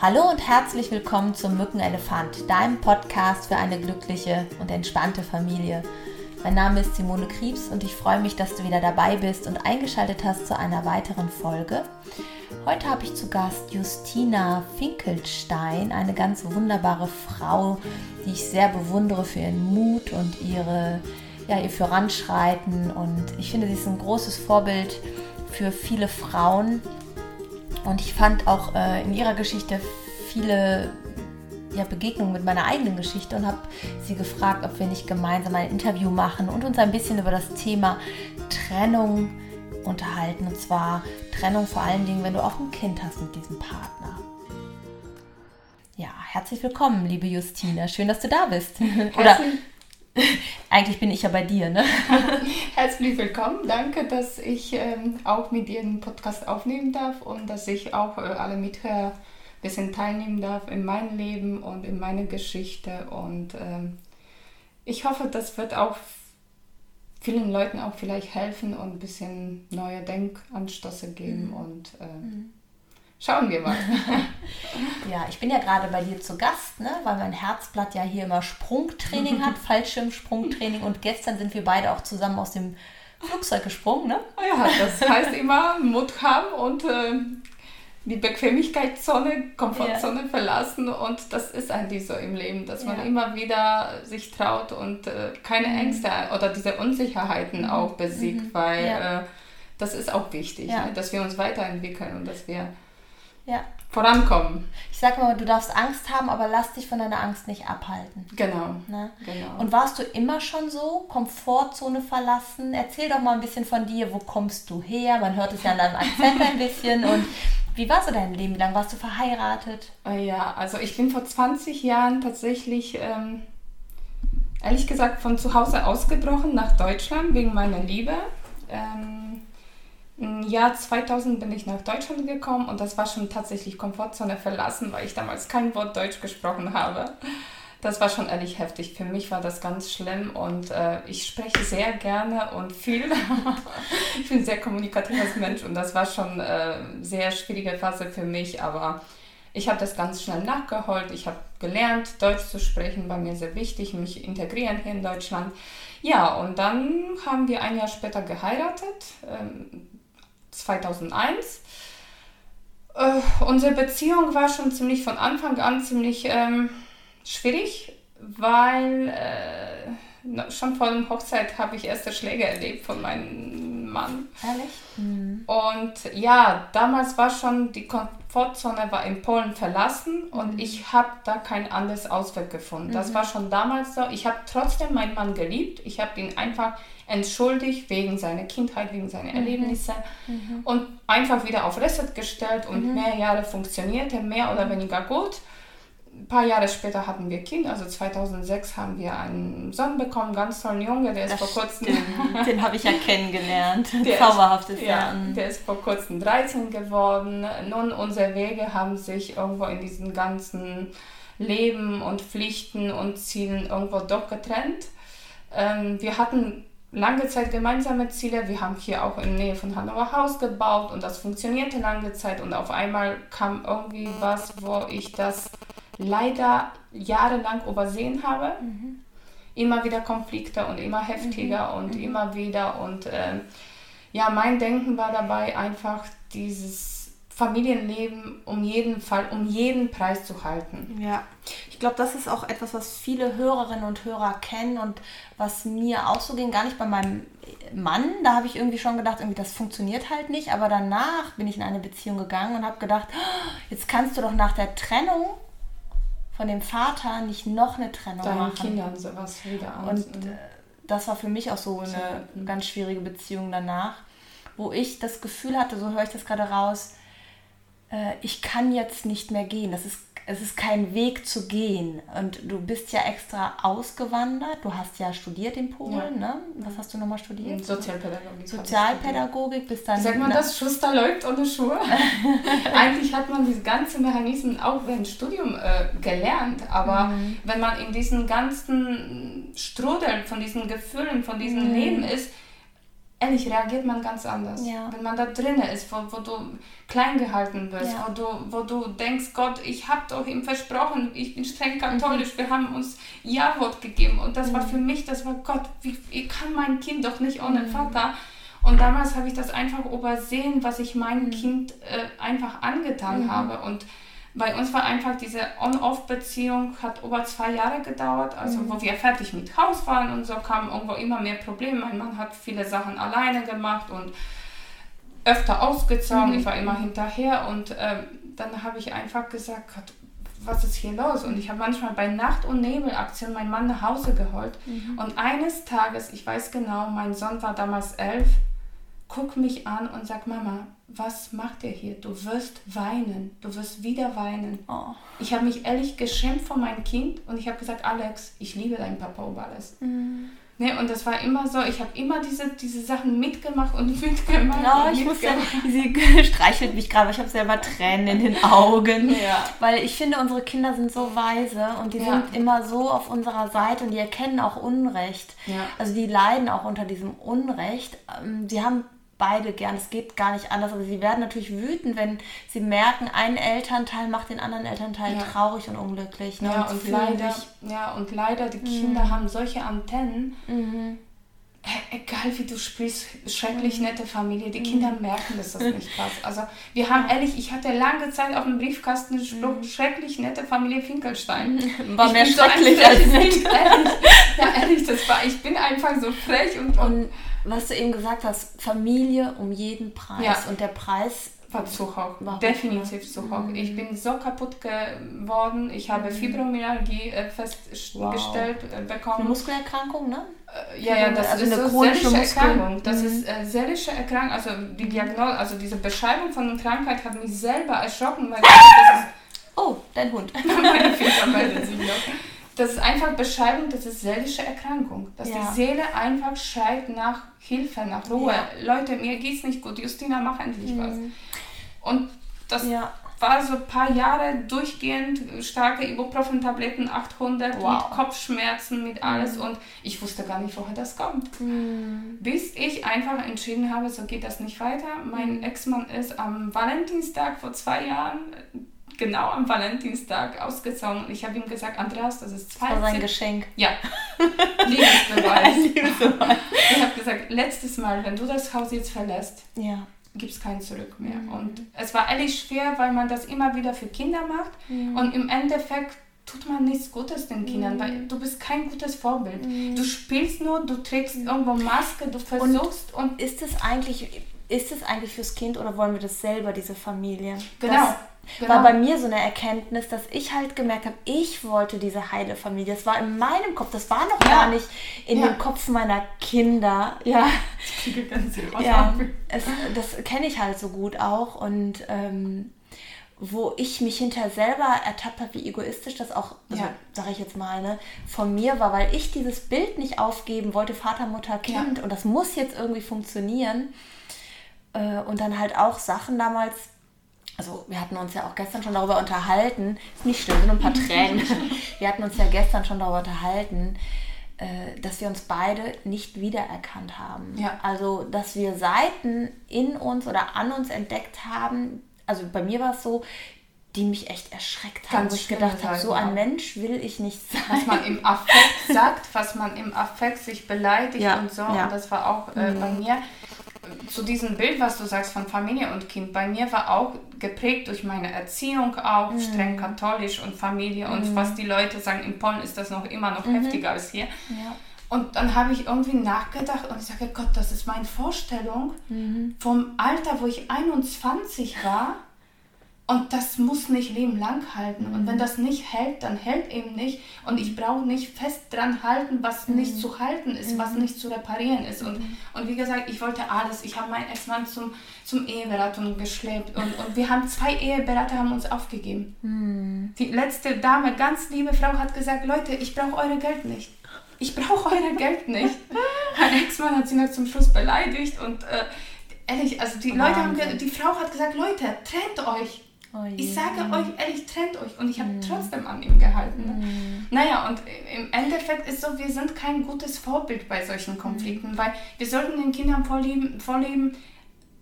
Hallo und herzlich willkommen zum Mückenelefant, deinem Podcast für eine glückliche und entspannte Familie. Mein Name ist Simone Kriebs und ich freue mich, dass du wieder dabei bist und eingeschaltet hast zu einer weiteren Folge. Heute habe ich zu Gast Justina Finkelstein, eine ganz wunderbare Frau, die ich sehr bewundere für ihren Mut und ihre, ja, ihr Voranschreiten. Und ich finde, sie ist ein großes Vorbild für viele Frauen. Und ich fand auch äh, in ihrer Geschichte viele ja, Begegnungen mit meiner eigenen Geschichte und habe sie gefragt, ob wir nicht gemeinsam ein Interview machen und uns ein bisschen über das Thema Trennung unterhalten. Und zwar Trennung vor allen Dingen, wenn du auch ein Kind hast mit diesem Partner. Ja, herzlich willkommen, liebe Justina. Schön, dass du da bist. Oder eigentlich bin ich ja bei dir, ne? Herzlich willkommen. Danke, dass ich ähm, auch mit dir einen Podcast aufnehmen darf und dass ich auch äh, alle Mithörer ein bisschen teilnehmen darf in meinem Leben und in meiner Geschichte. Und ähm, ich hoffe, das wird auch vielen Leuten auch vielleicht helfen und ein bisschen neue Denkanstöße geben. Mhm. Und äh, mhm. Schauen wir mal. ja, ich bin ja gerade bei dir zu Gast, ne? weil mein Herzblatt ja hier immer Sprungtraining hat, Fallschirmsprungtraining. Und gestern sind wir beide auch zusammen aus dem Flugzeug gesprungen. Ne? Ah ja, das heißt immer Mut haben und äh, die Bequemlichkeitszone, Komfortzone ja. verlassen. Und das ist eigentlich so im Leben, dass man ja. immer wieder sich traut und äh, keine mhm. Ängste oder diese Unsicherheiten mhm. auch besiegt, mhm. weil ja. äh, das ist auch wichtig, ne? dass wir uns weiterentwickeln und dass wir ja. vorankommen. Ich sage mal, du darfst Angst haben, aber lass dich von deiner Angst nicht abhalten. Genau. Ne? genau. Und warst du immer schon so? Komfortzone verlassen? Erzähl doch mal ein bisschen von dir. Wo kommst du her? Man hört es ja an deinem Akzent ein bisschen. Und wie war so dein Leben? Wie lange warst du verheiratet? Äh, ja, also ich bin vor 20 Jahren tatsächlich, ähm, ehrlich gesagt, von zu Hause ausgebrochen nach Deutschland wegen meiner Liebe. Ähm, im Jahr 2000 bin ich nach Deutschland gekommen und das war schon tatsächlich Komfortzone verlassen, weil ich damals kein Wort Deutsch gesprochen habe. Das war schon ehrlich heftig. Für mich war das ganz schlimm und äh, ich spreche sehr gerne und viel. ich bin ein sehr kommunikatives Mensch und das war schon eine äh, sehr schwierige Phase für mich, aber ich habe das ganz schnell nachgeholt. Ich habe gelernt, Deutsch zu sprechen, war mir sehr wichtig, mich integrieren hier in Deutschland. Ja, und dann haben wir ein Jahr später geheiratet. Ähm, 2001. Äh, unsere Beziehung war schon ziemlich von Anfang an ziemlich ähm, schwierig, weil äh, schon vor der Hochzeit habe ich erste Schläge erlebt von meinem Mann. Ehrlich? Mhm. Und ja, damals war schon die Komfortzone war in Polen verlassen und mhm. ich habe da kein anderes Ausweg gefunden. Das mhm. war schon damals so. Ich habe trotzdem meinen Mann geliebt. Ich habe ihn einfach entschuldigt wegen seiner Kindheit, wegen seiner mhm. Erlebnisse mhm. und einfach wieder auf Reset gestellt und mhm. mehr Jahre funktionierte, mehr oder weniger gut. Ein paar Jahre später hatten wir Kind, also 2006 haben wir einen Sohn bekommen, ganz tollen Junge, der ist das vor kurzem... Den habe ich ja kennengelernt, der zauberhaftes ist, ja, Der ist vor kurzem 13 geworden. Nun, unsere Wege haben sich irgendwo in diesen ganzen Leben und Pflichten und Zielen irgendwo doch getrennt. Ähm, wir hatten lange Zeit gemeinsame Ziele. Wir haben hier auch in der Nähe von Hannover Haus gebaut und das funktionierte lange Zeit und auf einmal kam irgendwie was, wo ich das leider jahrelang übersehen habe. Mhm. Immer wieder Konflikte und immer heftiger mhm. und mhm. immer wieder und äh, ja, mein Denken war dabei einfach dieses Familienleben um jeden Fall, um jeden Preis zu halten. Ja, ich glaube, das ist auch etwas, was viele Hörerinnen und Hörer kennen und was mir auch so ging, gar nicht bei meinem Mann. Da habe ich irgendwie schon gedacht, irgendwie das funktioniert halt nicht. Aber danach bin ich in eine Beziehung gegangen und habe gedacht, oh, jetzt kannst du doch nach der Trennung von dem Vater nicht noch eine Trennung Deinen machen. Kindern sowas wieder an. Und äh, das war für mich auch so eine ganz schwierige Beziehung danach, wo ich das Gefühl hatte, so höre ich das gerade raus, äh, ich kann jetzt nicht mehr gehen. Das ist, es ist kein Weg zu gehen. Und du bist ja extra ausgewandert. Du hast ja studiert in Polen, ja. ne? Was hast du nochmal studiert? Sozialpädagogik. Sozialpädagogik, bis dann. Sagt man das, Schuster läuft ohne Schuhe? Eigentlich hat man diese ganzen Mechanismen auch während Studium äh, gelernt, aber mhm. wenn man in diesem ganzen Strudel von diesen Gefühlen, von diesem mhm. Leben ist, ehrlich reagiert man ganz anders. Ja. Wenn man da drin ist, wo, wo du klein gehalten wirst, Ja. wo, du, wo du denkst, Gott, ich habe doch ihm versprochen, ich bin streng katholisch, wir haben uns Ja-Wort gegeben und das war für mich, das war Gott, wie, ich kann mein Kind doch nicht ohne Vater. Und damals habe ich das einfach übersehen, was ich meinem Kind äh, einfach angetan habe und bei uns war einfach diese On-Off-Beziehung, hat über zwei Jahre gedauert, also wo wir fertig mit Haus waren und so kamen irgendwo immer mehr Probleme. Mein Mann hat viele Sachen alleine gemacht und öfter ausgezogen, ich war immer hinterher und ähm, dann habe ich einfach gesagt, Gott, was ist hier los? Und ich habe manchmal bei Nacht- und Nebelaktionen meinen Mann nach Hause geholt. Und eines Tages, ich weiß genau, mein Sohn war damals elf, guckt mich an und sagt, Mama, was macht ihr hier? Du wirst weinen, du wirst wieder weinen. Oh. Ich habe mich ehrlich geschämt vor meinem Kind und ich habe gesagt, Alex, ich liebe deinen Papa über alles. Mhm. Ne, und das war immer so, ich habe immer diese, diese Sachen mitgemacht und mitgemacht. Ja, und ich muss ja, mitgemacht. sie streichelt mich gerade, ich habe selber Tränen in den Augen. Ja. Weil ich finde, unsere Kinder sind so weise und die Ja. sind immer so auf unserer Seite und die erkennen auch Unrecht. Ja. Also die leiden auch unter diesem Unrecht. Ähm, Sie haben beide gern, es geht gar nicht anders, aber sie werden natürlich wütend, wenn sie merken, ein Elternteil macht den anderen Elternteil Ja. traurig und unglücklich. Ne? Ja, und fühlen leider, ja, und leider, die Kinder haben solche Antennen. Mhm. Äh, Egal wie du sprichst, schrecklich nette Familie, die Kinder merken, dass das nicht passt. Also wir haben ehrlich, ich hatte lange Zeit auf dem Briefkasten Spruch, schrecklich nette Familie Finkelstein. War Ich mehr bin so schrecklich als nett. Ehrlich. Ja, ehrlich, das war, ich bin einfach so frech und, und Und was du eben gesagt hast, Familie um jeden Preis. Ja. Und der Preis, war zu hoch, Warum? definitiv zu hoch. Ich bin so kaputt geworden, ich habe Fibromyalgie äh, festgestellt äh, eine bekommen. Muskelerkrankung, ne? Äh, Ja, ja, das Also ist eine so seelische Erkrankung. Das Mhm. ist äh, seelische Erkrankung. Also die Diagnose, also diese Beschreibung von der Krankheit hat mich selber erschrocken, weil das Oh, dein Hund. ist meine Finger melden sich noch. Das ist einfach Beschreibung, das ist seelische Erkrankung. Dass Ja. die Seele einfach schreit nach Hilfe, nach Ruhe. Ja. Leute, mir geht's nicht gut. Justina, mach endlich was. Und das Ja. war so ein paar Jahre durchgehend starke Ibuprofen-Tabletten, 800 Wow. mit Kopfschmerzen, mit alles und ich wusste gar nicht, woher das kommt. Bis ich einfach entschieden habe, so geht das nicht weiter. Mein Ex-Mann ist am Valentinstag vor zwei Jahren, genau am Valentinstag, ausgezogen und ich habe ihm gesagt, Andreas, das ist Das war sein 20 Geschenk. ja, Liebesbeweis. Ich habe gesagt, letztes Mal, wenn du das Haus jetzt verlässt, Ja. gibt es kein Zurück mehr. Und es war ehrlich schwer, weil man das immer wieder für Kinder macht und im Endeffekt tut man nichts Gutes den Kindern, weil du bist kein gutes Vorbild. Du spielst nur, du trägst irgendwo Maske, du versuchst und, Ist es eigentlich, ist es eigentlich fürs Kind oder wollen wir das selber, diese Familie? Genau, Das genau. war bei mir so eine Erkenntnis, dass ich halt gemerkt habe, ich wollte diese heile Familie. Das war in meinem Kopf, das war noch Ja. gar nicht in Ja. dem Kopf meiner Kinder. Ja, ja es, das kenne ich halt so gut auch und ähm, wo ich mich hinterher selber ertappt habe, wie egoistisch das auch, also, Ja. sage ich jetzt mal, ne, von mir war, weil ich dieses Bild nicht aufgeben wollte, Vater, Mutter, Kind und das muss jetzt irgendwie funktionieren. Äh, und dann halt auch Sachen damals, also wir hatten uns ja auch gestern schon darüber unterhalten, ist nicht schlimm, sind nur ein paar Tränen. Wir hatten uns ja gestern schon darüber unterhalten, äh, dass wir uns beide nicht wiedererkannt haben. Ja. Also, dass wir Seiten in uns oder an uns entdeckt haben, also bei mir war es so, die mich echt erschreckt haben, wo ich gedacht habe, so ein auch. Mensch will ich nicht was sein. man im Affekt sagt, was man im Affekt sich beleidigt Ja, und so. ja. Und das war auch äh, bei mir zu diesem Bild, was du sagst von Familie und Kind. Bei mir war auch geprägt durch meine Erziehung auch, Mhm. streng katholisch und Familie und was die Leute sagen, in Polen ist das noch immer noch heftiger als hier. Mhm. Ja. Und dann habe ich irgendwie nachgedacht und ich sage, Gott, das ist meine Vorstellung Mhm. vom Alter, wo ich 21 war. Und das muss nicht Leben lang halten. Und Mhm. wenn das nicht hält, dann hält eben nicht. Und ich brauche nicht fest dran halten, was Mhm. nicht zu halten ist, was nicht zu reparieren ist. Und, und wie gesagt, ich wollte alles. Ich habe meinen Ex-Mann zum, zum Eheberatung geschleppt. Und, und wir haben zwei Eheberater haben uns aufgegeben. Mhm. Die letzte Dame, ganz liebe Frau, hat gesagt, Leute, ich brauche euer Geld nicht. Ich brauche euer Geld nicht. Mein Ex-Mann hat sie noch zum Schluss beleidigt und äh, ehrlich, also die Leute haben, die Frau hat gesagt, Leute, trennt euch. Oh ich sage euch ehrlich, trennt euch. Und ich habe mm. trotzdem an ihm gehalten. Mm. Naja, und im Endeffekt ist so, wir sind kein gutes Vorbild bei solchen Konflikten, mm. weil wir sollten den Kindern vorleben, vorleben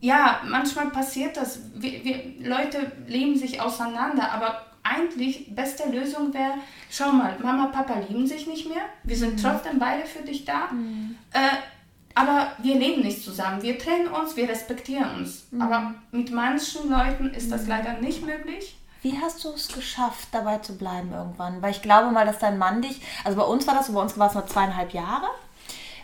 ja, manchmal passiert das. Wir, wir, Leute leben sich auseinander, aber eigentlich beste Lösung wäre, schau mal, Mama, Papa lieben sich nicht mehr, wir sind mhm. trotzdem beide für dich da, mhm. äh, aber wir leben nicht zusammen, wir trennen uns, wir respektieren uns. Mhm. Aber mit manchen Leuten ist das mhm. leider nicht möglich. Wie hast du es geschafft, dabei zu bleiben irgendwann? Weil ich glaube mal, dass dein Mann dich, also bei uns war das so, bei uns war es nur zweieinhalb Jahre.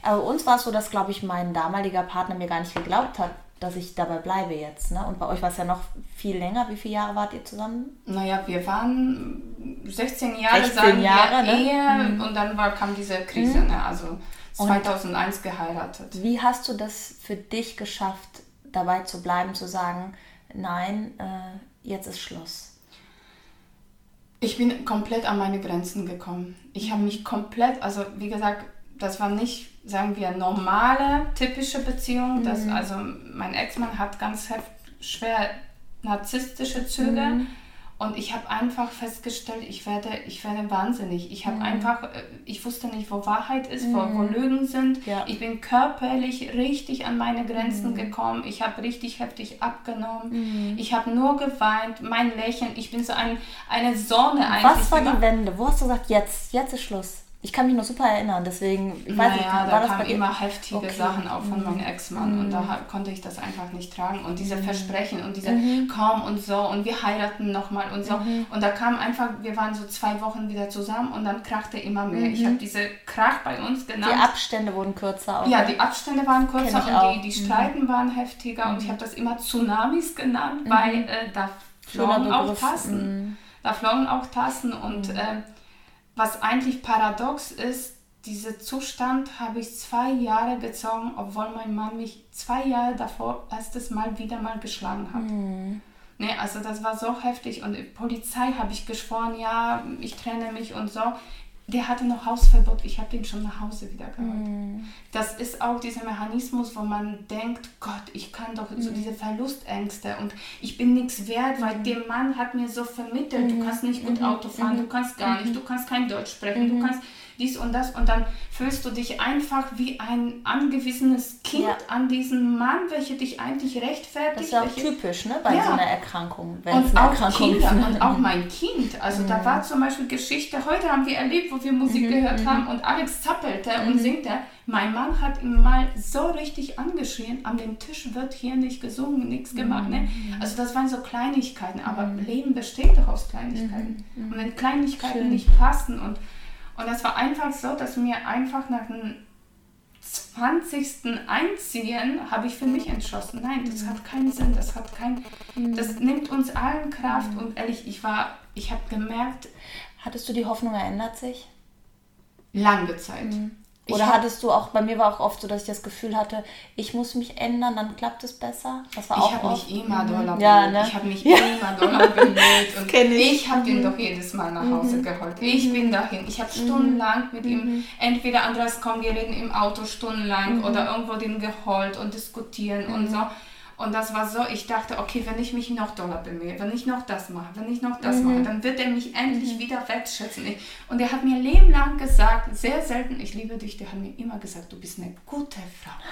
Aber bei uns war es so, dass, glaube ich, mein damaliger Partner mir gar nicht geglaubt hat, dass ich dabei bleibe jetzt. Ne? Und bei euch war es ja noch viel länger. Wie viele Jahre wart ihr zusammen? Naja, wir waren 16 Jahre, 16 sagen Jahre, wir ne? Ehe mhm. und dann war, kam diese Krise, mhm. ne? also 2001 und geheiratet. Wie hast du das für dich geschafft, dabei zu bleiben, zu sagen, nein, äh, jetzt ist Schluss? Ich bin komplett an meine Grenzen gekommen. Ich habe mich komplett, also wie gesagt, das war nicht sagen wir, normale, typische Beziehung. Das, mhm. Also mein Ex-Mann hat ganz schwer narzisstische Züge. Mhm. Und ich habe einfach festgestellt, ich werde, ich werde wahnsinnig. Ich habe mhm. einfach, äh, ich wusste nicht, wo Wahrheit ist, mhm. wo, wo, mhm. Lügen sind. Ja. Ich bin körperlich richtig an meine Grenzen mhm. gekommen. Ich habe richtig heftig abgenommen. Mhm. Ich habe nur geweint, mein Lächeln. Ich bin so ein, eine Sonne eigentlich. Was war die Wende? Wo hast du gesagt, jetzt, jetzt ist Schluss? Ich kann mich noch super erinnern, deswegen, ich weiß naja, nicht, war da das kamen immer heftige okay. Sachen auch von mhm. meinem Ex-Mann mhm. und da konnte ich das einfach nicht tragen und diese mhm. Versprechen und diese mhm. komm und so und wir heiraten nochmal und so mhm. und da kam einfach, wir waren so zwei Wochen wieder zusammen und dann krachte immer mehr. Ich habe diese Krach bei uns genannt. Die Abstände wurden kürzer. Auch, ja, die Abstände waren kürzer und die, die Streiten waren heftiger und ich habe das immer Tsunamis genannt, weil äh, da flogen auch Tassen. Da flogen auch Tassen und äh, was eigentlich paradox ist, dieser Zustand habe ich zwei Jahre gezogen, obwohl mein Mann mich zwei Jahre davor erstes Mal wieder mal geschlagen hat. Mhm. Nee, also das war so heftig und die Polizei habe ich geschworen, ja, ich trenne mich und so der hatte noch Hausverbot, ich habe ihn schon nach Hause wieder geholt. Mm. Das ist auch dieser Mechanismus, wo man denkt, Gott, ich kann doch mm. so diese Verlustängste und ich bin nichts wert, weil mm. der Mann hat mir so vermittelt, du kannst nicht gut Auto fahren, du kannst gar nicht, du kannst kein Deutsch sprechen, du kannst dies und das und dann fühlst du dich einfach wie ein angewiesenes Kind ja. an diesen Mann, welcher dich eigentlich rechtfertigt. Das ist ja auch typisch ne, bei ja. so einer Erkrankung. Wenn und auch Erkrankung Kinder und auch mein Kind. Also mhm. da war zum Beispiel Geschichte, heute haben wir erlebt, wo wir Musik mhm. gehört mhm. haben und Alex zappelte und mhm. singte. Mein Mann hat ihn mal so richtig angeschrien, an dem Tisch wird hier nicht gesungen, nichts gemacht. Ne? Mhm. Also das waren so Kleinigkeiten, aber. Leben besteht doch aus Kleinigkeiten. Und wenn Kleinigkeiten Schön. nicht passen und und das war einfach so, dass mir einfach nach dem 20. Einziehen habe ich für mich entschlossen, nein, das hat keinen Sinn, das hat kein, das nimmt uns allen Kraft und ehrlich, ich war, ich habe gemerkt. Hattest du die Hoffnung, er ändert sich? Lange Zeit. Mhm. Oder hab, hattest du auch, bei mir war auch oft so, dass ich das Gefühl hatte, ich muss mich ändern, dann klappt es besser. Das war ich auch habe mich immer doller. Ja, ne? Ich habe mich ja. immer doller bemüht. Und ich, ich habe mhm. ihn doch jedes Mal nach Hause mhm. geholt. Ich mhm. bin dahin. Ich habe mhm. stundenlang mit ihm, mhm. entweder Andreas, komm, wir reden im Auto stundenlang mhm. oder irgendwo den geholt und diskutieren und so. Und das war so, ich dachte, okay, wenn ich mich noch doller bemühe, wenn ich noch das mache, wenn ich noch das mhm. mache, dann wird er mich endlich mhm. wieder wertschätzen. Und er hat mir lebenlang gesagt, sehr selten, ich liebe dich, der hat mir immer gesagt, du bist eine gute Frau.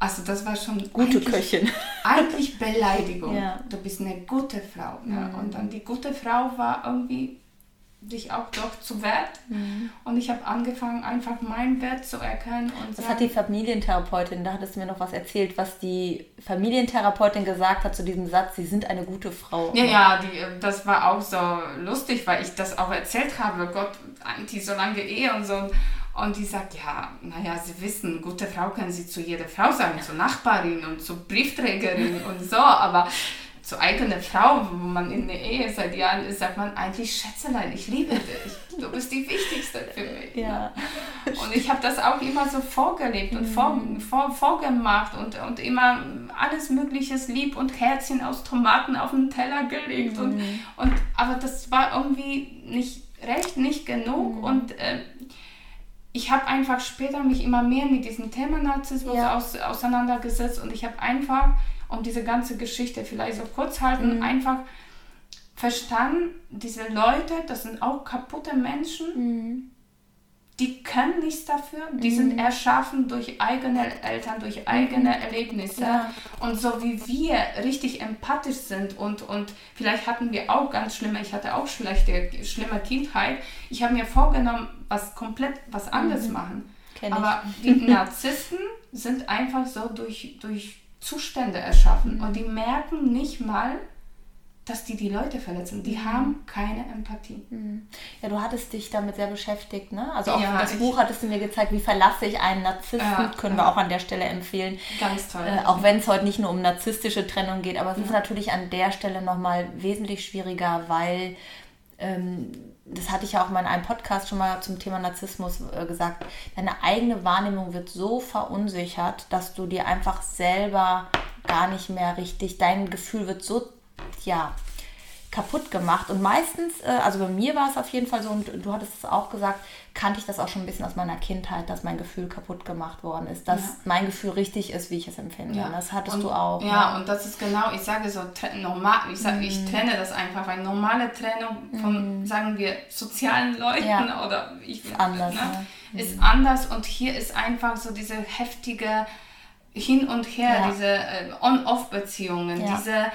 Also das war schon gute Köchin. Eigentlich Beleidigung. Ja. Du bist eine gute Frau. Mhm. Ja. Und dann die gute Frau war irgendwie sich auch doch zu Wert. Mhm. Und ich habe angefangen, einfach meinen Wert zu erkennen. Und das hat die Familientherapeutin, da hattest du mir noch was erzählt, was die Familientherapeutin gesagt hat zu diesem Satz, sie sind eine gute Frau. Ja, ja, die, das war auch so lustig, weil ich das auch erzählt habe, Gott, eigentlich so lange Ehe und so. Und die sagt, ja, naja, Sie wissen, gute Frau können Sie zu jeder Frau sagen, zur Nachbarin und zur Briefträgerin und so, aber zur eigenen Frau, wo man in der Ehe seit Jahren ist, sagt man eigentlich, Schätzelein, ich liebe dich. Du bist die Wichtigste für mich. Ja. Und ich habe das auch immer so vorgelebt und vor, mhm. vor, vorgemacht und, und immer alles Mögliche lieb und Herzchen aus Tomaten auf den Teller gelegt. Mhm. Und, und, aber das war irgendwie nicht recht, nicht genug. Mhm. Und äh, ich habe einfach später mich immer mehr mit diesem Thema Narzissmus ja. aus, auseinandergesetzt und ich habe einfach um diese ganze Geschichte vielleicht so kurz halten, mhm. einfach verstanden, diese Leute, das sind auch kaputte Menschen. Mhm die können nichts dafür, die mhm. sind erschaffen durch eigene Eltern, durch eigene mhm. Erlebnisse. Ja. Und so wie wir richtig empathisch sind und, und vielleicht hatten wir auch ganz schlimme, ich hatte auch schlechte, schlimme Kindheit, ich habe mir vorgenommen, was komplett was anderes mhm. machen. Kenn Aber ich. die Narzissten sind einfach so durch, durch Zustände erschaffen mhm. und die merken nicht mal, dass die die Leute verletzen. Die mhm. haben keine Empathie. Mhm. Ja, du hattest dich damit sehr beschäftigt, ne? Also auch ja, das Buch hattest du mir gezeigt, wie verlasse ich einen Narzissten, ja, können ja. wir auch an der Stelle empfehlen. Ganz toll. Äh, auch wenn es heute nicht nur um narzisstische Trennung geht, aber es ist natürlich an der Stelle nochmal wesentlich schwieriger, weil ähm, das hatte ich ja auch mal in einem Podcast schon mal zum Thema Narzissmus äh, gesagt, deine eigene Wahrnehmung wird so verunsichert, dass du dir einfach selber gar nicht mehr richtig, dein Gefühl wird so ja, kaputt gemacht. Und meistens, äh, also bei mir war es auf jeden Fall so, und du hattest es auch gesagt, kannte ich das auch schon ein bisschen aus meiner Kindheit, dass mein Gefühl kaputt gemacht worden ist, dass ja. mein Gefühl richtig ist, wie ich es empfinde. Ja. Das hattest und, du auch. Ja, ne? und das ist genau, ich sage so, normal, ich, sage, mm. ich mhm. trenne das einfach, weil normale Trennung von, mm. sagen wir, sozialen Leuten ja. oder ich ist anders, ne, ne? ist anders und hier ist einfach so diese heftige hin und her, diese äh, On-Off-Beziehungen, diese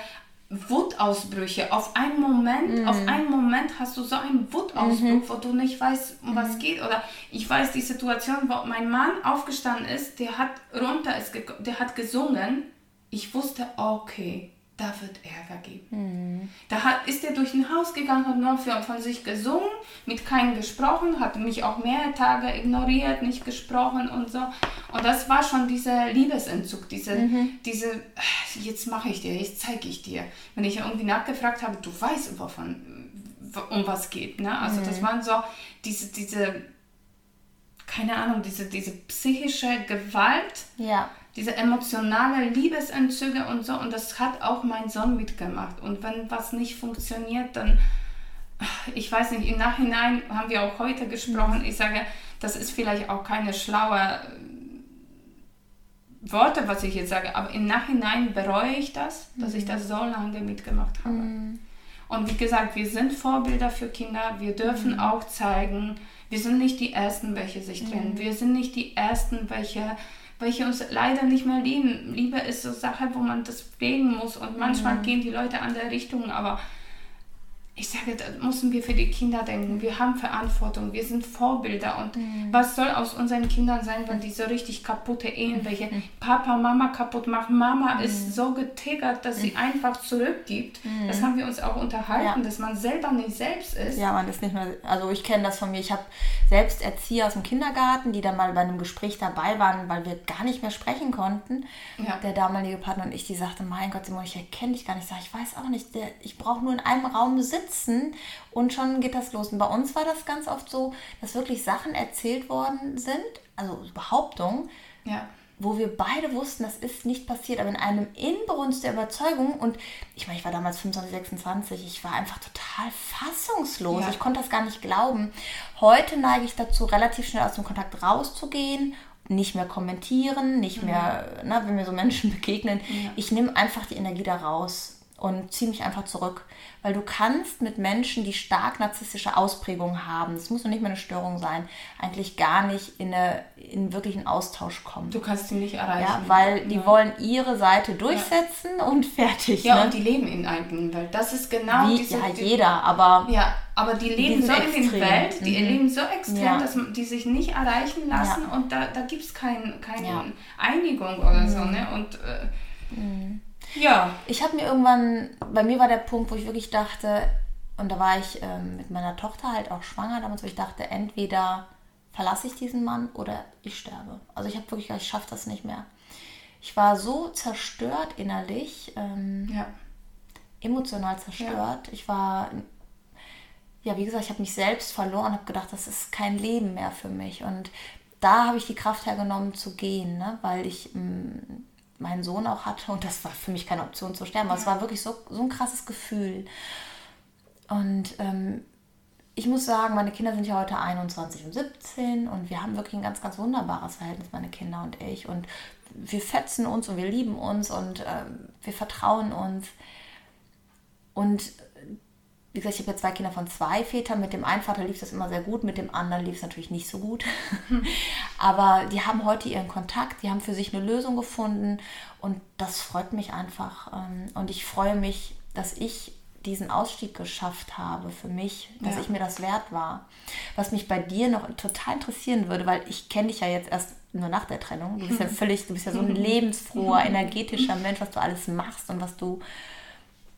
Wutausbrüche. Auf einen Moment, mhm. auf einen Moment hast du so einen Wutausbruch, mhm. wo du nicht weißt, um was mhm. geht. Oder ich weiß die Situation, wo mein Mann aufgestanden ist, der hat runter, ist, der hat gesungen. Ich wusste, okay, da wird Ärger geben. Mhm. Da hat, ist er durch ein Haus gegangen, hat nur für, von sich gesungen, mit keinem gesprochen, hat mich auch mehrere Tage ignoriert, nicht gesprochen und so. Und das war schon dieser Liebesentzug, diese, mhm. diese jetzt mache ich dir, jetzt zeige ich dir. Wenn ich irgendwie nachgefragt habe, du weißt, wovon, um was geht. Ne? Also mhm. das waren so diese, diese, keine Ahnung, diese, diese psychische Gewalt. Ja diese emotionale Liebesentzüge und so. Und das hat auch mein Sohn mitgemacht. Und wenn was nicht funktioniert, dann, ich weiß nicht, im Nachhinein haben wir auch heute gesprochen. Ich sage, das ist vielleicht auch keine schlaue äh, Worte, was ich jetzt sage, aber im Nachhinein bereue ich das, dass mhm. ich das so lange mitgemacht habe. Mhm. Und wie gesagt, wir sind Vorbilder für Kinder. Wir dürfen mhm. auch zeigen, wir sind nicht die Ersten, welche sich trennen. Mhm. Wir sind nicht die Ersten, welche welche uns leider nicht mehr lieben. Liebe ist so Sache, wo man das pflegen muss und manchmal mhm. gehen die Leute andere Richtungen, aber ich sage, da müssen wir für die Kinder denken. Wir haben Verantwortung, wir sind Vorbilder. Und mhm. was soll aus unseren Kindern sein, wenn die so richtig kaputte Ehen, welche mhm. Papa, Mama kaputt machen? Mama mhm. ist so getriggert, dass sie mhm. einfach zurückgibt. Mhm. Das haben wir uns auch unterhalten, ja. dass man selber nicht selbst ist. Ja, man ist nicht mehr. Also, ich kenne das von mir. Ich habe selbst Erzieher aus dem Kindergarten, die dann mal bei einem Gespräch dabei waren, weil wir gar nicht mehr sprechen konnten. Ja. Der damalige Partner und ich, die sagte: Mein Gott, Simon, ich erkenne dich gar nicht. Ich sage, ich weiß auch nicht. Der, ich brauche nur in einem Raum sitzen sitzen und schon geht das los. Und bei uns war das ganz oft so, dass wirklich Sachen erzählt worden sind, also Behauptungen, ja. wo wir beide wussten, das ist nicht passiert, aber in einem Inbrunst der Überzeugung und ich meine, ich war damals 25, 26, ich war einfach total fassungslos. Ja. Ich konnte das gar nicht glauben. Heute neige ich dazu, relativ schnell aus dem Kontakt rauszugehen nicht mehr kommentieren, nicht mhm. mehr, na, wenn mir so Menschen begegnen. Ja. Ich nehme einfach die Energie da raus und ziehe mich einfach zurück. Weil du kannst mit Menschen, die stark narzisstische Ausprägungen haben, es muss noch nicht mehr eine Störung sein, eigentlich gar nicht in, eine, in wirklichen Austausch kommen. Du kannst sie nicht erreichen. Ja, weil die ja. wollen ihre Seite durchsetzen ja. und fertig. Ja, ne? und die leben in einer Welt. Das ist genau Wie, diese... Ja, jeder, aber... Ja, aber die leben die so extrem. in der Welt, die mhm. leben so extrem, ja. dass die sich nicht erreichen lassen und da, da gibt es kein, keine Einigung oder mhm. so. Ne? Und... Äh, mhm. Ja. Ich habe mir irgendwann, bei mir war der Punkt, wo ich wirklich dachte, und da war ich ähm, mit meiner Tochter halt auch schwanger damals, wo ich dachte, entweder verlasse ich diesen Mann oder ich sterbe. Also ich habe wirklich gedacht, ich schaffe das nicht mehr. Ich war so zerstört innerlich, ähm, ja. emotional zerstört. Ja. Ich war, ja, wie gesagt, ich habe mich selbst verloren, habe gedacht, das ist kein Leben mehr für mich. Und da habe ich die Kraft hergenommen zu gehen, ne? weil ich mm, meinen Sohn auch hatte und das war für mich keine Option zu sterben. Aber es war wirklich so, so ein krasses Gefühl. Und ähm, ich muss sagen, meine Kinder sind ja heute 21 und 17 und wir haben wirklich ein ganz, ganz wunderbares Verhältnis, meine Kinder und ich. Und wir fetzen uns und wir lieben uns und äh, wir vertrauen uns. Und wie gesagt, ich habe ja zwei Kinder von zwei Vätern. Mit dem einen Vater lief das immer sehr gut, mit dem anderen lief es natürlich nicht so gut. Aber die haben heute ihren Kontakt, die haben für sich eine Lösung gefunden und das freut mich einfach. Ähm, und ich freue mich, dass ich diesen Ausstieg geschafft habe für mich, dass ja. ich mir das wert war. Was mich bei dir noch total interessieren würde, weil ich kenne dich ja jetzt erst nur nach der Trennung. Du bist ja völlig, du bist ja so ein lebensfroher, energetischer Mensch, was du alles machst und was du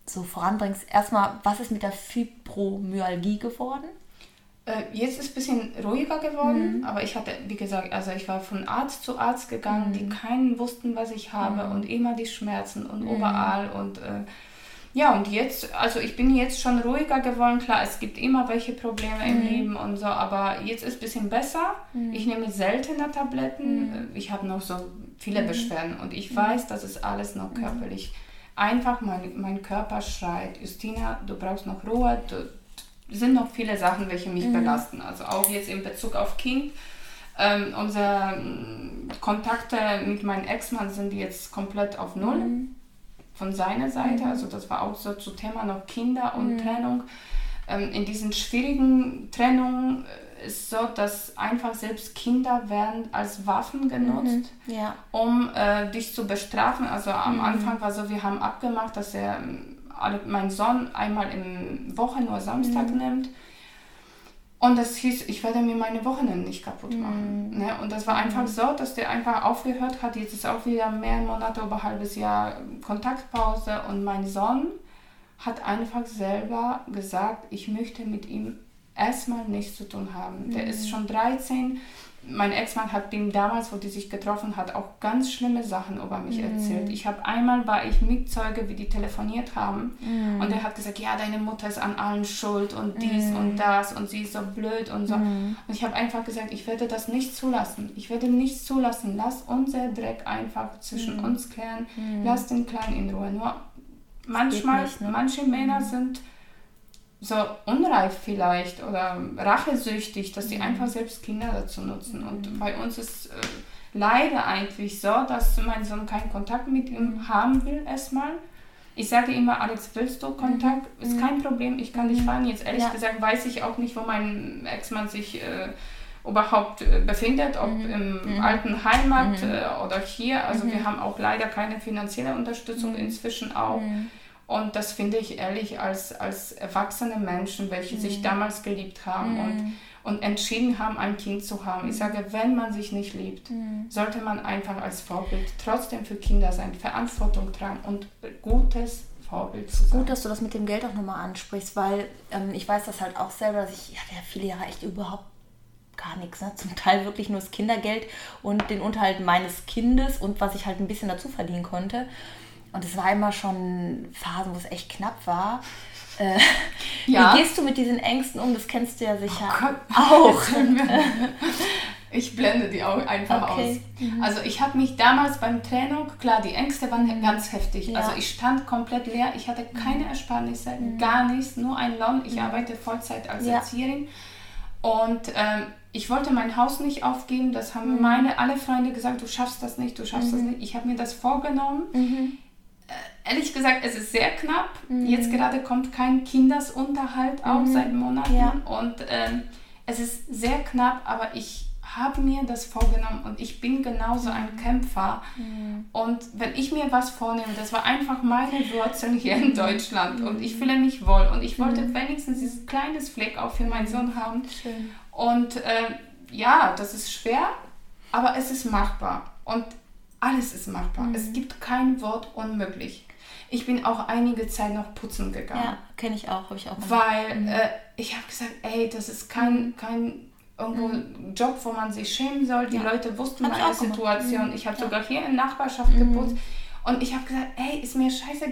so voranbringst. Erstmal, was ist mit der Fibromyalgie geworden? Äh, jetzt ist es ein bisschen ruhiger geworden, mhm. aber ich hatte, wie gesagt, also ich war von Arzt zu Arzt gegangen, mhm. die keinen wussten, was ich habe mhm. und immer die Schmerzen und mhm. überall und äh, ja, und jetzt, also ich bin jetzt schon ruhiger geworden. Klar, es gibt immer welche Probleme im mhm. Leben und so, aber jetzt ist es ein bisschen besser. Mhm. Ich nehme seltener Tabletten. Mhm. Ich habe noch so viele. Beschwerden und ich weiß, das ist alles noch körperlich. Einfach mein, mein Körper schreit, Justina, du brauchst noch Ruhe. Du, sind noch viele Sachen, welche mich belasten. Also auch jetzt in Bezug auf Kind. Ähm, unsere ähm, Kontakte mit meinem Ex-Mann sind jetzt komplett auf Null von seiner Seite. Mhm. Also das war auch so zu Thema noch Kinder und mhm. Trennung. Ähm, in diesen schwierigen Trennungen äh, ist so, dass einfach selbst Kinder werden als Waffen genutzt, mhm. ja. um äh, dich zu bestrafen. Also am mhm. Anfang war so, wir haben abgemacht, dass er ähm, alle, mein Sohn einmal in Woche nur Samstag mhm. nimmt und das hieß, ich werde mir meine Wochenende nicht kaputt machen. Mhm. Ne? Und das war einfach mhm. so, dass der einfach aufgehört hat. Jetzt ist auch wieder mehr Monate, über ein halbes Jahr Kontaktpause. Und mein Sohn hat einfach selber gesagt, ich möchte mit ihm erstmal nichts zu tun haben. Mhm. Der ist schon 13 mein Ex-Mann hat ihm damals, wo die sich getroffen hat, auch ganz schlimme Sachen über mich mm. erzählt. Ich habe einmal war ich Mitzeuge, wie die telefoniert haben mm. und er hat gesagt, ja, deine Mutter ist an allen schuld und dies und das und sie ist so blöd und so. Mm. Und ich habe einfach gesagt, ich werde das nicht zulassen. Ich werde nichts zulassen. Lass unser Dreck einfach zwischen uns klären. Lass den Kleinen in Ruhe. Nur manchmal, nicht, ne? manche Männer sind so unreif vielleicht oder rachesüchtig, dass die mhm. einfach selbst Kinder dazu nutzen. Und mhm. bei uns ist äh, leider eigentlich so, dass mein Sohn keinen Kontakt mit ihm mhm. haben will erstmal. Ich sage immer, Alex, willst du Kontakt? Mhm. Ist kein Problem, ich kann dich fahren. Jetzt ehrlich ja. gesagt weiß ich auch nicht, wo mein Ex-Mann sich äh, überhaupt äh, befindet, ob mhm. im mhm. alten Heimat äh, oder hier. Also wir haben auch leider keine finanzielle Unterstützung inzwischen auch. Und das finde ich ehrlich als, als erwachsene Menschen, welche mhm. sich damals geliebt haben mhm. und, und entschieden haben, ein Kind zu haben. Ich sage, wenn man sich nicht liebt, mhm. sollte man einfach als Vorbild trotzdem für Kinder sein, Verantwortung tragen und gutes Vorbild zu sein. Gut, dass du das mit dem Geld auch nochmal ansprichst, weil ähm, ich weiß das halt auch selber, dass ich, ich hatte ja viele Jahre echt überhaupt gar nichts. Ne? Zum Teil wirklich nur das Kindergeld und den Unterhalt meines Kindes und was ich halt ein bisschen dazu verdienen konnte. Und es war immer schon Phasen, wo es echt knapp war. Äh, ja. Wie gehst du mit diesen Ängsten um? Das kennst du ja sicher oh auch. ich blende die auch einfach okay. aus. Mhm. Also ich habe mich damals beim Training, klar, die Ängste waren mhm. ganz heftig. Ja. Also ich stand komplett leer, ich hatte keine mhm. Ersparnisse, mhm. gar nichts, nur ein Lohn. Ich mhm. arbeite Vollzeit als ja. Erzieherin. Und ähm, ich wollte mein Haus nicht aufgeben. Das haben meine alle Freunde gesagt, du schaffst das nicht, du schaffst das nicht. Ich habe mir das vorgenommen ehrlich gesagt, es ist sehr knapp. Mhm. Jetzt gerade kommt kein Kindersunterhalt auch mhm. seit Monaten. Ja. Und ähm, es ist sehr knapp, aber ich habe mir das vorgenommen und ich bin genauso ein mhm. Kämpfer. Mhm. Und wenn ich mir was vornehme, das war einfach meine Wurzeln hier in Deutschland und ich fühle mich wohl und ich wollte mhm. wenigstens dieses kleines Fleck auch für meinen Sohn haben. Schön. Und äh, ja, das ist schwer, aber es ist machbar. Und alles ist machbar. Mhm. Es gibt kein Wort unmöglich. Ich bin auch einige Zeit noch putzen gegangen. Ja, kenne ich auch, habe ich auch. Weil mhm. äh, ich habe gesagt, ey, das ist kein, mhm. kein irgendwo mhm. Job, wo man sich schämen soll. Die ja. Leute wussten meine Situation. Mhm. Ich habe ja. sogar hier in Nachbarschaft mhm. geputzt. Und ich habe gesagt, ey, ist mir scheiße.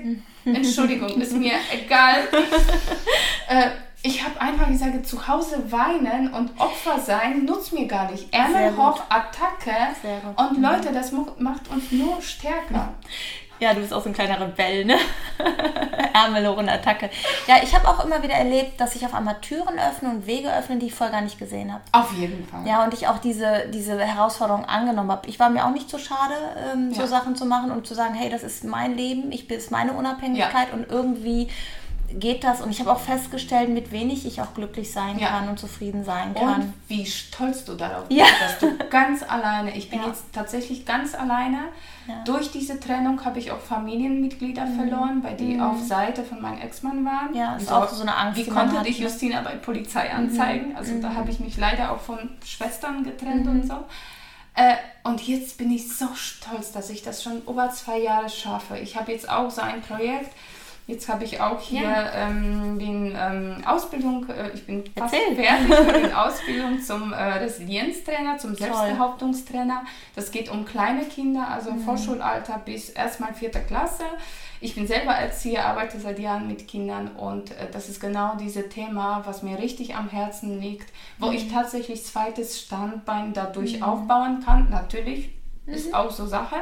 Entschuldigung, ist mir egal. äh, ich habe einfach gesagt, zu Hause weinen und Opfer sein nutzt mir gar nicht. Ärmel hoch, Attacke. Und Leute, das macht uns nur stärker. Ja, du bist auch so ein kleiner Rebell, ne? Ärmelloren-Attacke. Ja, ich habe auch immer wieder erlebt, dass ich auf einmal Türen öffne und Wege öffne, die ich vorher gar nicht gesehen habe. Auf jeden Fall. Ja, und ich auch diese, diese Herausforderung angenommen habe. Ich war mir auch nicht so schade, ähm, ja. so Sachen zu machen und zu sagen, hey, das ist mein Leben, ich bin meine Unabhängigkeit ja. und irgendwie geht das und ich habe auch festgestellt, mit wenig ich auch glücklich sein ja. kann und zufrieden sein kann. Und wie stolz du darauf bist, ja. dass du ganz alleine, ich bin ja. jetzt tatsächlich ganz alleine. Durch diese Trennung habe ich auch Familienmitglieder mhm. verloren, weil die mhm. auf Seite von meinem Ex-Mann waren. Ja, ist so, auch so eine Angst. Wie konnte dich ne? Justina bei Polizei mhm. anzeigen? Mhm. Also da habe ich mich leider auch von Schwestern getrennt und mhm. so. Äh, und jetzt bin ich so stolz, dass ich das schon über zwei Jahre schaffe. Ich habe jetzt auch so ein Projekt, Jetzt habe ich auch hier ja. ähm, den ähm, Ausbildung, äh, ich bin fast Erzähl. fertig mit der Ausbildung zum äh, Resilienztrainer, zum Selbstbehauptungstrainer. Das geht um kleine Kinder, also mhm. Vorschulalter bis erstmal vierte Klasse. Ich bin selber Erzieher, arbeite seit Jahren mit Kindern und äh, das ist genau dieses Thema, was mir richtig am Herzen liegt, wo mhm. ich tatsächlich zweites Standbein dadurch mhm. aufbauen kann. Natürlich ist mhm. auch so Sache.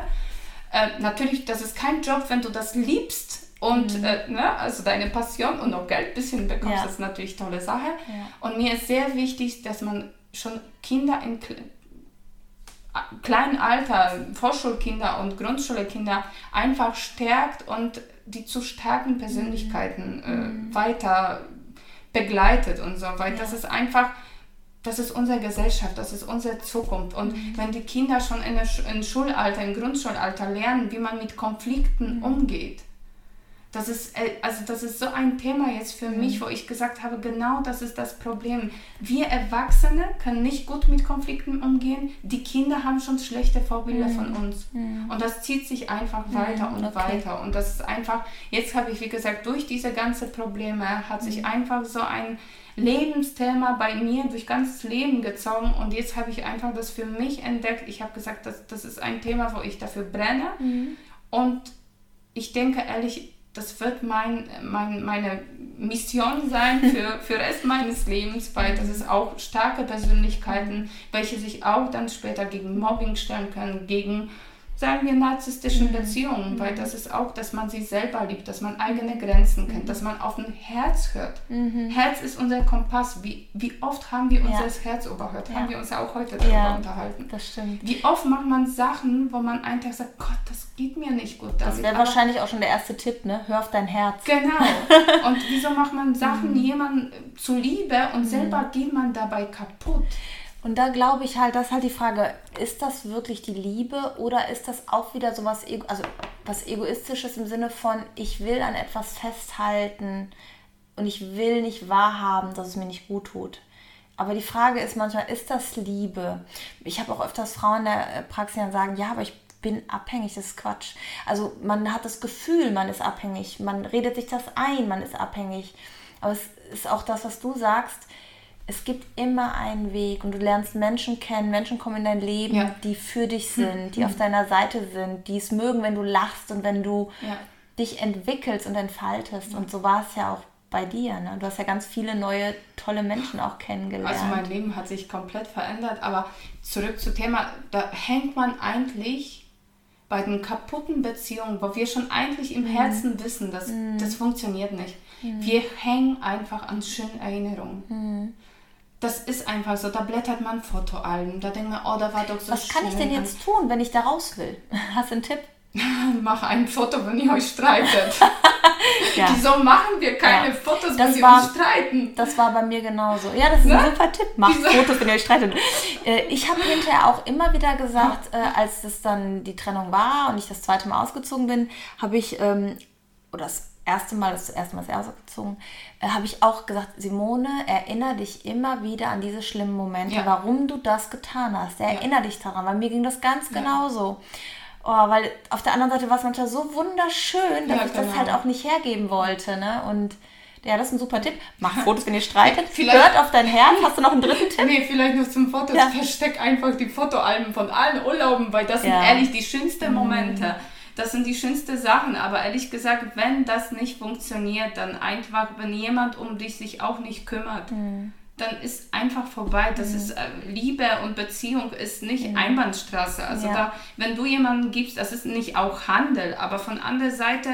Äh, natürlich, das ist kein Job, wenn du das liebst und mhm. äh, ne, also deine Passion und noch Geld ein bisschen bekommst, ja. das ist natürlich eine tolle Sache. Ja. Und mir ist sehr wichtig, dass man schon Kinder in kleinen Alter, Vorschulkinder und Grundschulkinder einfach stärkt und die zu starken Persönlichkeiten mhm. äh, weiter begleitet und so, weil ja. das ist einfach, das ist unsere Gesellschaft, das ist unsere Zukunft. Und mhm. wenn die Kinder schon in, der, in Schulalter, im Grundschulalter lernen, wie man mit Konflikten mhm. umgeht, das ist, äh, also das ist so ein Thema jetzt für mhm. mich, wo ich gesagt habe, genau das ist das Problem. Wir Erwachsene können nicht gut mit Konflikten umgehen. Die Kinder haben schon schlechte Vorbilder mhm. von uns. Mhm. Und das zieht sich einfach mhm. weiter und okay. weiter. Und das ist einfach, jetzt habe ich, wie gesagt, durch diese ganzen Probleme hat sich mhm. einfach so ein Lebensthema bei mir durch ganzes Leben gezogen. Und jetzt habe ich einfach das für mich entdeckt. Ich habe gesagt, das, das ist ein Thema, wo ich dafür brenne. Mhm. Und ich denke ehrlich, das wird mein, mein, meine Mission sein für, für Rest meines Lebens, weil das ist auch starke Persönlichkeiten, welche sich auch dann später gegen Mobbing stellen können, gegen sagen wir, narzisstischen mhm. Beziehungen, weil mhm. das ist auch, dass man sich selber liebt, dass man eigene Grenzen kennt, mhm. dass man auf ein Herz hört. Mhm. Herz ist unser Kompass. Wie, wie oft haben wir unser ja. Herz überhört? Ja. Haben wir uns ja auch heute darüber ja, unterhalten. Das stimmt. Wie oft macht man Sachen, wo man einen Tag sagt, Gott, das geht mir nicht gut damit. Das wäre wahrscheinlich auch schon der erste Tipp, ne? Hör auf dein Herz. Genau. Und wieso macht man Sachen mhm. jemandem zuliebe und selber geht man dabei kaputt? Und da glaube ich halt, das ist halt die Frage, ist das wirklich die Liebe oder ist das auch wieder so was, also was Egoistisches im Sinne von, ich will an etwas festhalten und ich will nicht wahrhaben, dass es mir nicht gut tut. Aber die Frage ist manchmal, ist das Liebe? Ich habe auch öfters Frauen in der äh, Praxis, die sagen, ja, aber ich bin abhängig, das ist Quatsch. Also man hat das Gefühl, man ist abhängig, man redet sich das ein, man ist abhängig. Aber es ist auch das, was du sagst, es gibt immer einen Weg und du lernst Menschen kennen, Menschen kommen in dein Leben, ja. die für dich hm. sind, die mhm. auf deiner Seite sind, die es mögen, wenn du lachst und wenn du ja. dich entwickelst und entfaltest. Ja. Und so war es ja auch bei dir. Ne? Du hast ja ganz viele neue, tolle Menschen auch kennengelernt. Also mein Leben hat sich komplett verändert, aber zurück zum Thema, da hängt man eigentlich bei den kaputten Beziehungen, wo wir schon eigentlich im mhm. Herzen mhm. wissen, dass mhm. das funktioniert nicht. Mhm. Wir hängen einfach an schönen Erinnerungen. Das ist einfach so. Da blättert man Fotoalben. Da denkt man, oh, da war doch so Was kann ich denn jetzt tun, wenn ich da raus will? Hast du einen Tipp? Mach ein Foto, wenn ihr euch streitet. ja. Wieso machen wir keine ja. Fotos, das wenn wir uns streiten? Das war bei mir genauso. Ja, das ist ne? ein super Tipp. Macht Wieso? Fotos, wenn ihr euch streitet. Äh, ich habe hinterher auch immer wieder gesagt, äh, als das dann die Trennung war und ich das zweite Mal ausgezogen bin, habe ich, ähm, oder das erste Mal, das erste Mal ist ausgezogen, äh, habe ich auch gesagt, Simone, erinnere dich immer wieder an diese schlimmen Momente, ja. warum du das getan hast. Ja. Erinnere dich daran, weil mir ging das ganz ja. genauso. Oh, weil auf der anderen Seite war es manchmal so wunderschön, dass ja, ich genau. das halt auch nicht hergeben wollte. Ne? Und ja, das ist ein super Tipp. Mach Fotos, wenn ihr streitet. Vielleicht, Hört auf dein Herz. Hast du noch einen dritten Tipp? Nee, vielleicht noch zum Fotos. Ja. Versteck einfach die Fotoalben von allen Urlauben, weil das sind ehrlich die schönsten Momente. Mhm das sind die schönsten Sachen. Aber ehrlich gesagt, wenn das nicht funktioniert, dann einfach, wenn jemand um dich sich auch nicht kümmert, mhm. dann ist einfach vorbei. Das mhm. ist äh, Liebe und Beziehung ist nicht mhm. Einbahnstraße. Also ja. da, wenn du jemanden gibst, das ist nicht auch Handel, aber von anderer Seite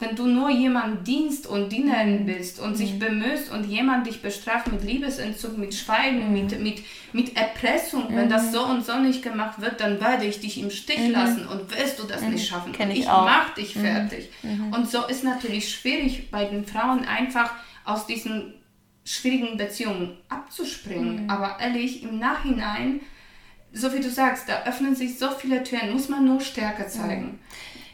wenn du nur jemand dienst und dienen willst und mhm. sich bemühst und jemand dich bestraft mit Liebesentzug, mit Schweigen, mhm. mit, mit, mit Erpressung, mhm. wenn das mhm. so und so nicht gemacht wird, dann werde ich dich im Stich mhm. lassen und wirst du das nicht mhm. schaffen. Kenn ich, ich mach dich fertig. Und so ist natürlich schwierig bei den Frauen einfach aus diesen schwierigen Beziehungen abzuspringen. Aber ehrlich, im Nachhinein, so wie du sagst, da öffnen sich so viele Türen, muss man nur Stärke zeigen.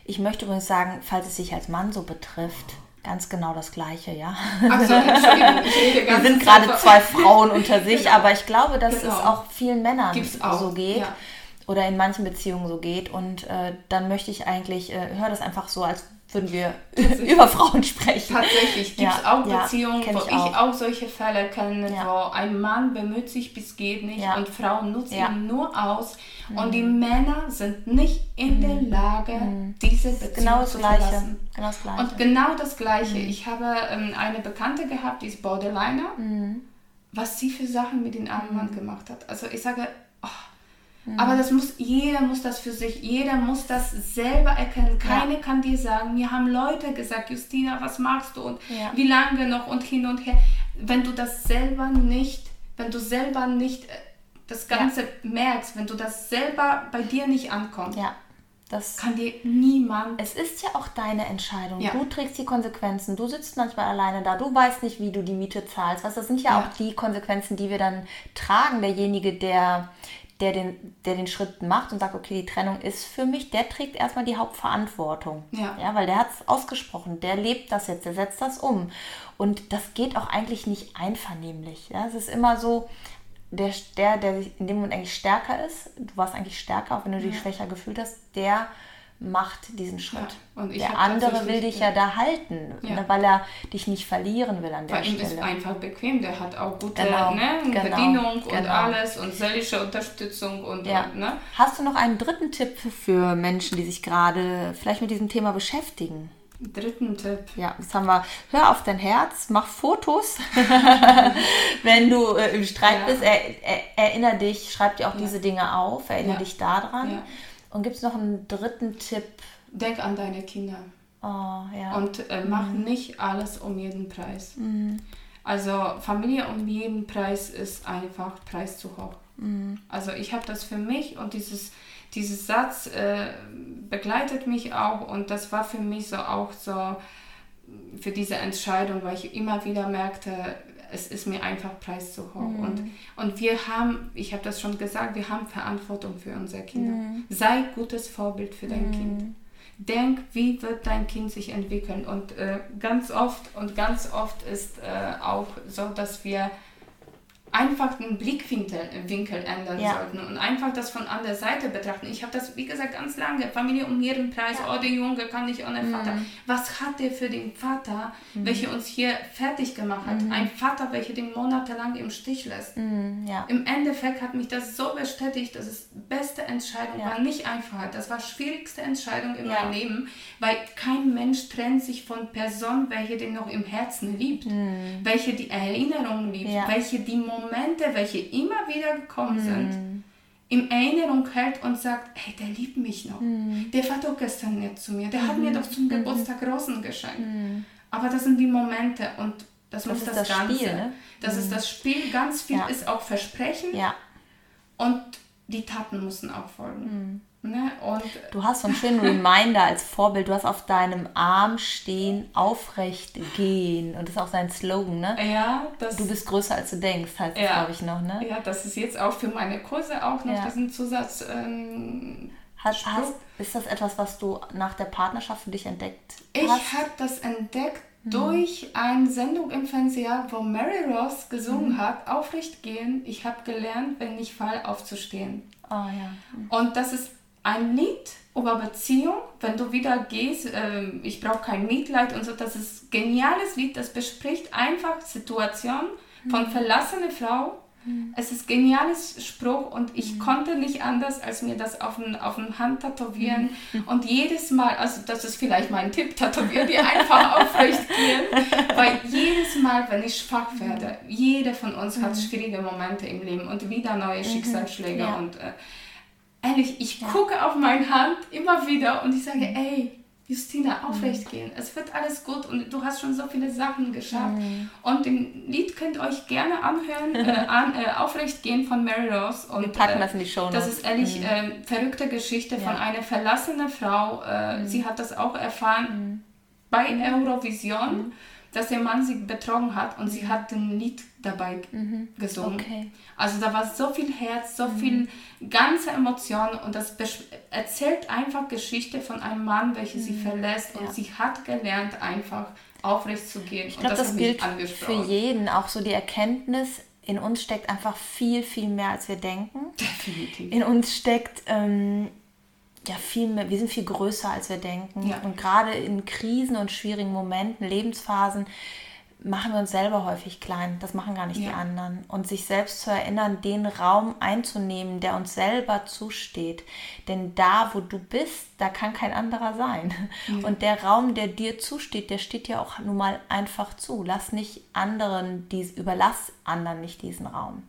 Ich möchte übrigens sagen, falls es sich als Mann so betrifft, ganz genau das Gleiche, ja. So, Wir sind gerade zwei Frauen unter sich, genau. aber ich glaube, dass genau. es auch vielen Männern auch. so geht. Ja. Oder in manchen Beziehungen so geht. Und äh, dann möchte ich eigentlich, äh, höre das einfach so als würden wir über Frauen sprechen. Tatsächlich gibt es ja, auch Beziehungen, ja, wo ich auch. ich auch. solche Fälle kenne, ja. wo ein Mann bemüht sich bis geht nicht und Frauen nutzen ihn nur aus mhm. und die Männer sind nicht in mhm. der Lage, mhm. diese Beziehung genau das zu Gleiche. verlassen. Genau das Gleiche. Und genau das Gleiche. Mhm. Ich habe ähm, eine Bekannte gehabt, die ist Borderliner, mhm. was sie für Sachen mit dem armen Mann mhm. gemacht hat. Also ich sage, oh, Mhm. Aber das muss, jeder muss das für sich, jeder muss das selber erkennen. Keine ja. kann dir sagen, mir haben Leute gesagt, Justina, was machst du und ja. wie lange noch und hin und her. Wenn du das selber nicht, wenn du selber nicht äh, das Ganze ja. merkst, wenn du das selber bei dir nicht ankommt. Das kann dir niemand. Es ist ja auch deine Entscheidung. Ja. Du trägst die Konsequenzen. Du sitzt manchmal alleine da. Du weißt nicht, wie du die Miete zahlst. Was, das sind ja, ja, auch die Konsequenzen, die wir dann tragen. Derjenige, der, der den, der den Schritt macht und sagt, okay, die Trennung ist für mich, der trägt erstmal die Hauptverantwortung. Ja. ja weil der hat es ausgesprochen, der lebt das jetzt, der setzt das um. Und das geht auch eigentlich nicht einvernehmlich. Ja? Es ist immer so, der, der, der in dem Moment eigentlich stärker ist, du warst eigentlich stärker, auch wenn du dich schwächer gefühlt hast, der macht diesen Schritt. Ja, der andere will dich ja, da halten, ja. Weil er dich nicht verlieren will an der Bei Stelle. Ihm ist einfach bequem, der hat auch gute genau, ne, genau, Bedienung genau. und alles und seelische Unterstützung und, ja. und ne? Hast du noch einen dritten Tipp für Menschen, die sich gerade vielleicht mit diesem Thema beschäftigen? Dritten Tipp. Ja, das haben wir. Hör auf dein Herz, mach Fotos, wenn du äh, im Streit bist. Er, er, erinnere dich, schreib dir auch diese Dinge auf, erinnere dich daran. Und gibt es noch einen dritten Tipp? Denk an deine Kinder. Oh, ja. Und äh, mach mhm. nicht alles um jeden Preis. Mhm. Also Familie um jeden Preis ist einfach Preis zu hoch. Mhm. Also ich habe das für mich und dieses, dieses Satz äh, begleitet mich auch und das war für mich so auch so für diese Entscheidung, weil ich immer wieder merkte, es ist mir einfach preis zu hoch. Mhm. Und, und wir haben, ich habe das schon gesagt, wir haben Verantwortung für unsere Kinder. Mhm. Sei gutes Vorbild für dein mhm. Kind. Denk, wie wird dein Kind sich entwickeln. Und äh, ganz oft und ganz oft ist äh, auch so, dass wir einfach den Blickwinkel Winkel ändern ja. sollten und einfach das von an der Seite betrachten. Ich habe das, wie gesagt, ganz lange. Familie um ihren Preis, ja. oh, der Junge kann nicht ohne Vater. Mhm. Was hat der für den Vater, mhm. welcher uns hier fertig gemacht hat? Mhm. Ein Vater, welcher den monatelang im Stich lässt. Mhm. Ja. Im Endeffekt hat mich das so bestätigt, dass es beste Entscheidung war. Nicht einfach. Das war schwierigste Entscheidung in meinem Leben, weil kein Mensch trennt sich von Person, welche den noch im Herzen liebt, mhm. welche die Erinnerung liebt, welche die Momente Momente, welche immer wieder gekommen mm. sind, in Erinnerung hält und sagt, hey, der liebt mich noch. Mm. Der war doch gestern nett zu mir. Der mm. hat mir doch zum mhm. Geburtstag Rosen geschenkt. Mhm. Aber das sind die Momente und das, das muss das, das Ganze. Spiel, ne? Das ist das Spiel. Ganz viel ja. ist auch Versprechen. Ja. Und die Taten müssen auch folgen. Ne? Und du hast so einen schönen Reminder als Vorbild. Du hast auf deinem Arm stehen, aufrecht gehen. Und das ist auch sein Slogan, ne? Ja, das, Du bist größer als du denkst, heißt ja, glaube ich, noch, ne? Ja, das ist jetzt auch für meine Kurse auch noch ja. diesen Zusatz. Ähm, hast, hast, ist das etwas, was du nach der Partnerschaft für dich entdeckt ich hast? Ich habe das entdeckt mhm. durch eine Sendung im Fernseher, wo Mary Ross gesungen mhm. hat, aufrecht gehen. Ich habe gelernt, wenn ich fall, aufzustehen. Oh, ja. Und das ist ein Lied über Beziehung, wenn du wieder gehst, äh, ich brauche kein Mitleid und so, das ist ein geniales Lied, das bespricht einfach Situationen von mhm. verlassener Frau, Mhm. Es ist ein geniales Spruch und ich mhm. konnte nicht anders, als mir das auf den, auf den Hand tätowieren. Mhm. Und jedes Mal, also das ist vielleicht mein Tipp, tätowieren die einfach aufrecht gehen. Weil jedes Mal, wenn ich schwach werde, jeder von uns hat mhm. schwierige Momente im Leben und wieder neue mhm. Schicksalsschläge. Und äh, ehrlich, ich ja. gucke auf meine Hand immer wieder und ich sage, ey, Justina, aufrecht gehen. Es wird alles gut und du hast schon so viele Sachen geschafft. Mhm. Und den Lied könnt ihr euch gerne anhören, äh, an, äh, Aufrecht gehen von Mary Rose. Und, Wir packen das in die Show. Das ist ehrlich mhm. äh, verrückte Geschichte ja. von einer verlassenen Frau. Äh, mhm. Sie hat das auch erfahren mhm. bei Eurovision mhm dass der Mann sie betrogen hat und sie hat ein Lied dabei mhm. gesungen. Okay. Also da war so viel Herz, so mhm. viel ganze Emotionen und das erzählt einfach Geschichte von einem Mann, welcher mhm. sie verlässt und ja. sie hat gelernt einfach aufrecht zu gehen. Ich glaube, das, das gilt für jeden, auch so die Erkenntnis, in uns steckt einfach viel, viel mehr, als wir denken. Definitiv. In uns steckt ähm, ja viel mehr, wir sind viel größer, als wir denken. Ja. Und gerade in Krisen und schwierigen Momenten, Lebensphasen, machen wir uns selber häufig klein. Das machen gar nicht ja. die anderen. Und sich selbst zu erinnern, den Raum einzunehmen, der uns selber zusteht. Denn da, wo du bist, da kann kein anderer sein. Ja. Und der Raum, der dir zusteht, der steht dir auch nun mal einfach zu. Lass nicht anderen, dies, überlass anderen nicht diesen Raum.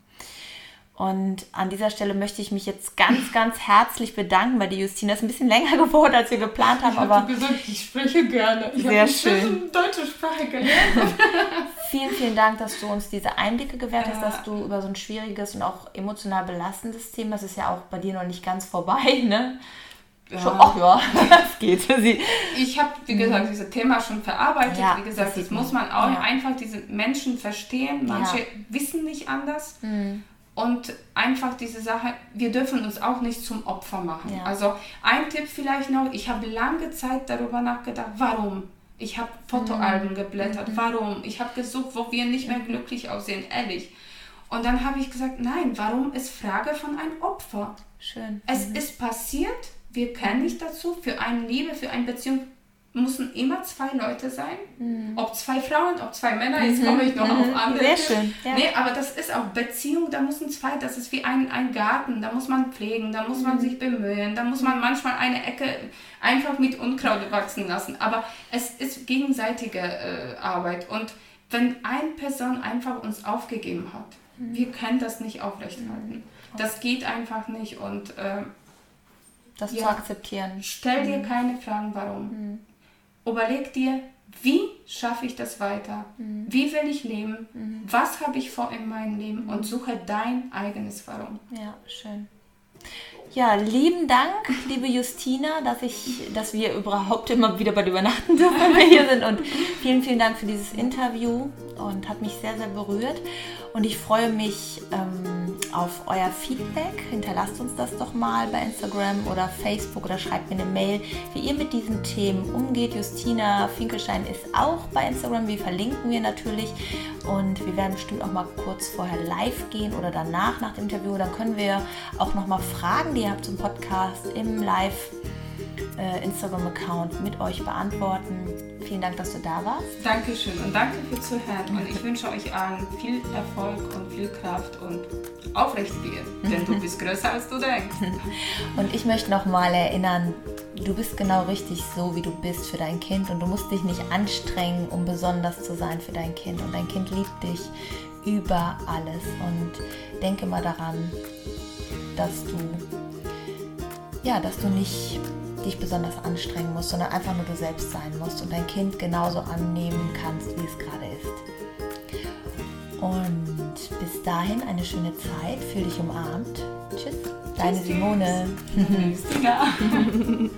Und an dieser Stelle möchte ich mich jetzt ganz, ganz herzlich bedanken bei dir, Justina. Es ist ein bisschen länger geworden, als wir geplant haben. Ich habe gesagt, ich spreche gerne. Ich sehr schön. deutsche Sprache gelernt. vielen, vielen Dank, dass du uns diese Einblicke gewährt hast, dass du über so ein schwieriges und auch emotional belastendes Thema, das ist ja auch bei dir noch nicht ganz vorbei, ne? Ja. Schon, ach ja, das geht. Sie. Ich habe, wie gesagt, mhm. dieses Thema schon verarbeitet. Ja, wie gesagt, das, das muss man auch ja. einfach diese Menschen verstehen. Manche wissen nicht anders. Mhm. Und einfach diese Sache, wir dürfen uns auch nicht zum Opfer machen. Ja. Also ein Tipp vielleicht noch, ich habe lange Zeit darüber nachgedacht, warum. Ich habe Fotoalben mhm. geblättert, mhm. warum. Ich habe gesucht, wo wir nicht mehr glücklich aussehen, ehrlich. Und dann habe ich gesagt, nein, warum ist Frage von einem Opfer? Schön. Es mhm. ist passiert, wir können nicht dazu, für eine Liebe, für eine Beziehung müssen immer zwei Leute sein. Mhm. Ob zwei Frauen, ob zwei Männer, jetzt mhm. komme ich noch mhm. auf andere. Sehr schön. Ja. Nee, aber das ist auch Beziehung, da müssen zwei, das ist wie ein, ein Garten, da muss man pflegen, da muss man mhm. sich bemühen, da muss man manchmal eine Ecke einfach mit Unkraut wachsen lassen. Aber es ist gegenseitige äh, Arbeit. Und wenn eine Person einfach uns aufgegeben hat, mhm. wir können das nicht aufrechterhalten. Mhm. Das geht einfach nicht und äh, das ja, zu akzeptieren. Stell dir keine Fragen, warum überleg dir, wie schaffe ich das weiter? Mhm. Wie will ich leben? Mhm. Was habe ich vor in meinem Leben? Und suche dein eigenes Warum. Ja, schön. Ja, lieben Dank, liebe Justina, dass, ich, dass wir überhaupt immer wieder bei dir übernachten dürfen, wenn wir hier sind. Und vielen, vielen Dank für dieses Interview und hat mich sehr, sehr berührt. Und ich freue mich ähm, auf euer Feedback. Hinterlasst uns das doch mal bei Instagram oder Facebook oder schreibt mir eine Mail, wie ihr mit diesen Themen umgeht. Justina Finkelstein ist auch bei Instagram. Wir verlinken wir natürlich. Und wir werden bestimmt auch mal kurz vorher live gehen oder danach nach dem Interview. Dann können wir auch noch mal Fragen, die ihr habt zum Podcast im Live äh, Instagram-Account mit euch beantworten. Vielen Dank, dass du da warst. Dankeschön und danke für Zuhören. Und ich wünsche euch allen viel Erfolg und viel Kraft und aufrecht gehen, denn du bist größer als du denkst. Und ich möchte nochmal erinnern, du bist genau richtig so, wie du bist für dein Kind und du musst dich nicht anstrengen, um besonders zu sein für dein Kind. Und dein Kind liebt dich über alles. Und denke mal daran, dass du ja, dass du nicht dich besonders anstrengen musst, sondern einfach nur du selbst sein musst und dein Kind genauso annehmen kannst, wie es gerade ist. Und bis dahin eine schöne Zeit, fühl dich umarmt. Tschüss, deine Simone. Tschüss.